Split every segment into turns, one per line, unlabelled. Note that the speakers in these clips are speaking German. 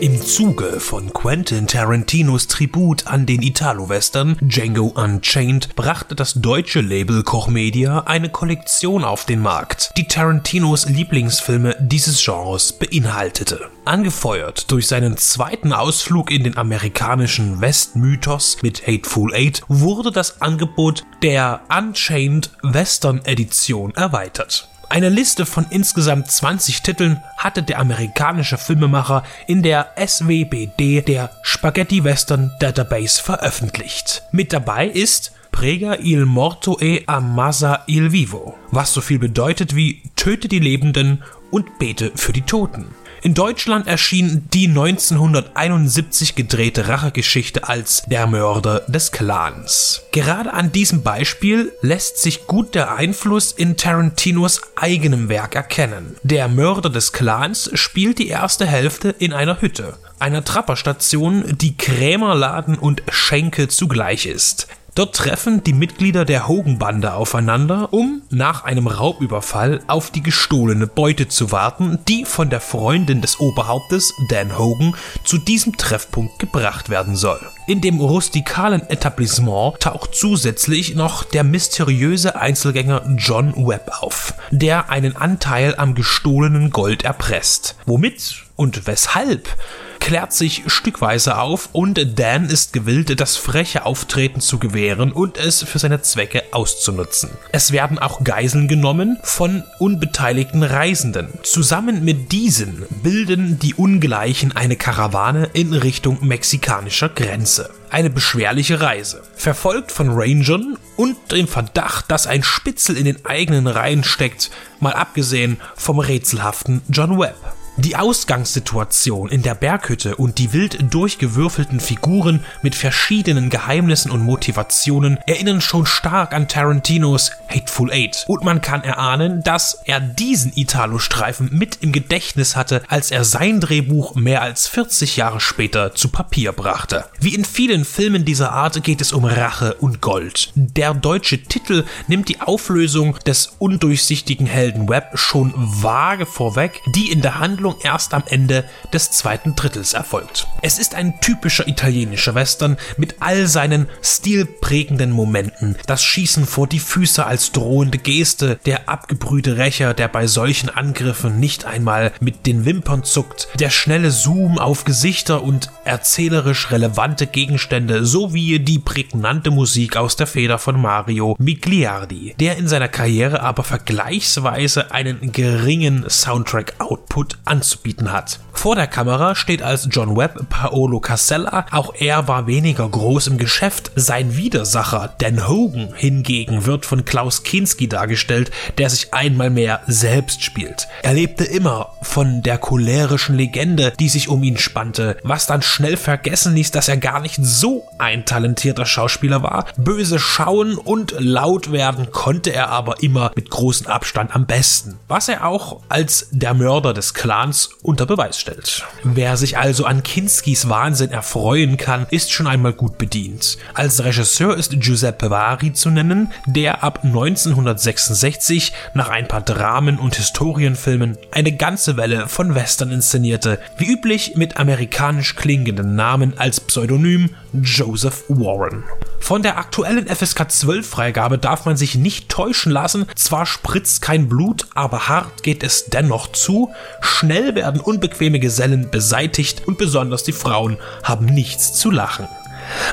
Im Zuge von Quentin Tarantinos Tribut an den Italo-Western Django Unchained brachte das deutsche Label Koch Media eine Kollektion auf den Markt, die Tarantinos Lieblingsfilme dieses Genres beinhaltete. Angefeuert durch seinen zweiten Ausflug in den amerikanischen Westmythos mit Hateful Eight wurde das Angebot der Unchained Western Edition erweitert. Eine Liste von insgesamt 20 Titeln hatte der amerikanische Filmemacher in der SWBD der Spaghetti Western Database veröffentlicht. Mit dabei ist Prega il morto e ammazza il vivo, was so viel bedeutet wie töte die Lebenden und bete für die Toten. In Deutschland erschien die 1971 gedrehte Rachegeschichte als Der Mörder des Clans. Gerade an diesem Beispiel lässt sich gut der Einfluss in Tarantinos eigenem Werk erkennen. Der Mörder des Clans spielt die erste Hälfte in einer Hütte, einer Trapperstation, die Krämerladen und Schenke zugleich ist. Dort treffen die Mitglieder der Hogan-Bande aufeinander, um nach einem Raubüberfall auf die gestohlene Beute zu warten, die von der Freundin des Oberhauptes, Dan Hogan, zu diesem Treffpunkt gebracht werden soll. In dem rustikalen Etablissement taucht zusätzlich noch der mysteriöse Einzelgänger John Webb auf, der einen Anteil am gestohlenen Gold erpresst. Womit und weshalb klärt sich stückweise auf und Dan ist gewillt, das freche Auftreten zu gewähren und es für seine Zwecke auszunutzen. Es werden auch Geiseln genommen von unbeteiligten Reisenden. Zusammen mit diesen bilden die Ungleichen eine Karawane in Richtung mexikanischer Grenze. Eine beschwerliche Reise, verfolgt von Rangern und dem Verdacht, dass ein Spitzel in den eigenen Reihen steckt, mal abgesehen vom rätselhaften John Webb. Die Ausgangssituation in der Berghütte und die wild durchgewürfelten Figuren mit verschiedenen Geheimnissen und Motivationen erinnern schon stark an Tarantinos Hateful Eight. Und man kann erahnen, dass er diesen Italo-Streifen mit im Gedächtnis hatte, als er sein Drehbuch mehr als 40 Jahre später zu Papier brachte. Wie in vielen Filmen dieser Art geht es um Rache und Gold. Der deutsche Titel nimmt die Auflösung des undurchsichtigen Helden Webb schon vage vorweg, die in der Handlung erst am Ende des zweiten Drittels erfolgt. Es ist ein typischer italienischer Western mit all seinen stilprägenden Momenten. Das Schießen vor die Füße als drohende Geste, der abgebrühte Rächer, der bei solchen Angriffen nicht einmal mit den Wimpern zuckt, der schnelle Zoom auf Gesichter und erzählerisch relevante Gegenstände sowie die prägnante Musik aus der Feder von Mario Migliardi, der in seiner Karriere aber vergleichsweise einen geringen Soundtrack-Output anzubieten hat. Vor der Kamera steht als John Webb Paolo Casella, auch er war weniger groß im Geschäft. Sein Widersacher Dan Hogan hingegen wird von Klaus Kinski dargestellt, der sich einmal mehr selbst spielt. Er lebte immer von der cholerischen Legende, die sich um ihn spannte, was dann schnell vergessen ließ, dass er gar nicht so ein talentierter Schauspieler war. Böse schauen und laut werden konnte er aber immer mit großem Abstand am besten, was er auch als der Mörder des Clans unter Beweis stellt darstellt. Wer sich also an Kinskis Wahnsinn erfreuen kann, ist schon einmal gut bedient. Als Regisseur ist Giuseppe Vari zu nennen, der ab 1966 nach ein paar Dramen und Historienfilmen eine ganze Welle von Western inszenierte, wie üblich mit amerikanisch klingenden Namen als Pseudonym Joseph Warren. Von der aktuellen FSK 12 Freigabe darf man sich nicht täuschen lassen, zwar spritzt kein Blut, aber hart geht es dennoch zu, schnell werden unbequeme Gesellen beseitigt und besonders die Frauen haben nichts zu lachen.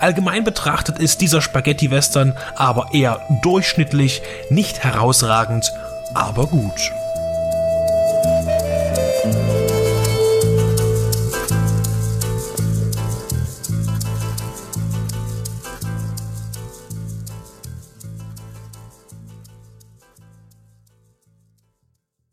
Allgemein betrachtet ist dieser Spaghetti-Western aber eher durchschnittlich, nicht herausragend, aber gut.